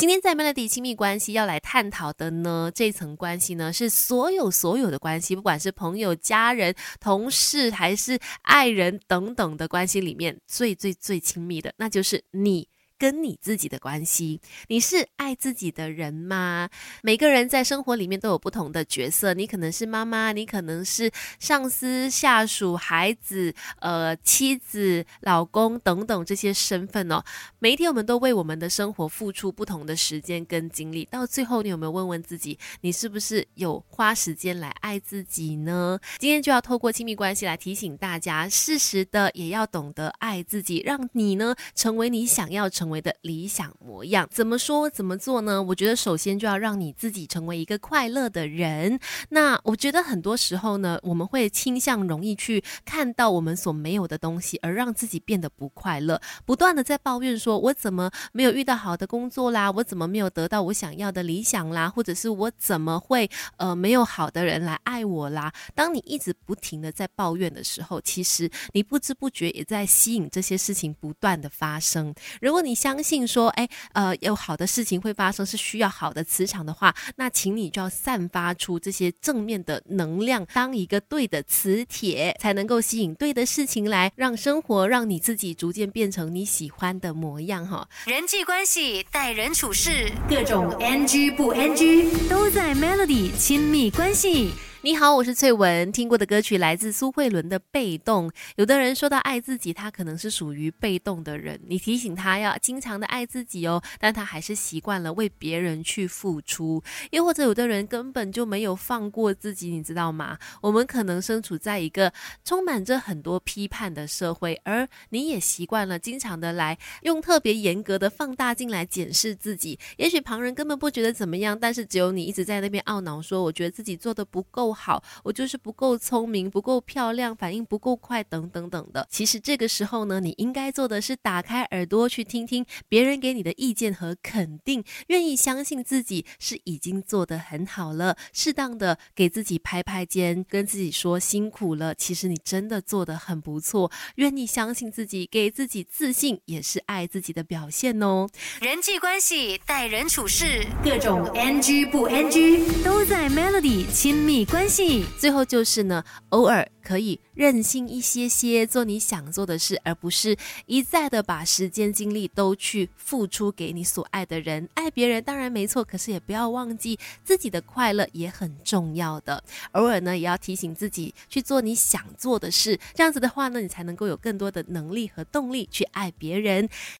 今天在 Melody 亲密关系要来探讨的呢，这层关系呢，是所有所有的关系，不管是朋友、家人、同事，还是爱人等等的关系里面，最最最亲密的，那就是你。跟你自己的关系，你是爱自己的人吗？每个人在生活里面都有不同的角色，你可能是妈妈，你可能是上司、下属、孩子、呃妻子、老公等等这些身份哦。每一天我们都为我们的生活付出不同的时间跟精力，到最后你有没有问问自己，你是不是有花时间来爱自己呢？今天就要透过亲密关系来提醒大家，适时的也要懂得爱自己，让你呢成为你想要成。为的理想模样，怎么说怎么做呢？我觉得首先就要让你自己成为一个快乐的人。那我觉得很多时候呢，我们会倾向容易去看到我们所没有的东西，而让自己变得不快乐，不断的在抱怨说：“我怎么没有遇到好的工作啦？我怎么没有得到我想要的理想啦？或者是我怎么会呃没有好的人来爱我啦？”当你一直不停的在抱怨的时候，其实你不知不觉也在吸引这些事情不断的发生。如果你相信说，哎，呃，有好的事情会发生，是需要好的磁场的话，那请你就要散发出这些正面的能量，当一个对的磁铁，才能够吸引对的事情来，让生活，让你自己逐渐变成你喜欢的模样哈。人际关系、待人处事，各种 NG 不 NG 都在 Melody 亲密关系。你好，我是翠文。听过的歌曲来自苏慧伦的《被动》。有的人说到爱自己，他可能是属于被动的人。你提醒他要经常的爱自己哦，但他还是习惯了为别人去付出。又或者有的人根本就没有放过自己，你知道吗？我们可能身处在一个充满着很多批判的社会，而你也习惯了经常的来用特别严格的放大镜来检视自己。也许旁人根本不觉得怎么样，但是只有你一直在那边懊恼，说我觉得自己做的不够。不好，我就是不够聪明，不够漂亮，反应不够快，等等等的。其实这个时候呢，你应该做的是打开耳朵去听听别人给你的意见和肯定，愿意相信自己是已经做得很好了，适当的给自己拍拍肩，跟自己说辛苦了。其实你真的做得很不错，愿意相信自己，给自己自信，也是爱自己的表现哦。人际关系、待人处事，各种 NG 不 NG 都在 Melody 亲密关。关系最后就是呢，偶尔可以任性一些些，做你想做的事，而不是一再的把时间精力都去付出给你所爱的人。爱别人当然没错，可是也不要忘记自己的快乐也很重要的。偶尔呢，也要提醒自己去做你想做的事，这样子的话呢，你才能够有更多的能力和动力去爱别人。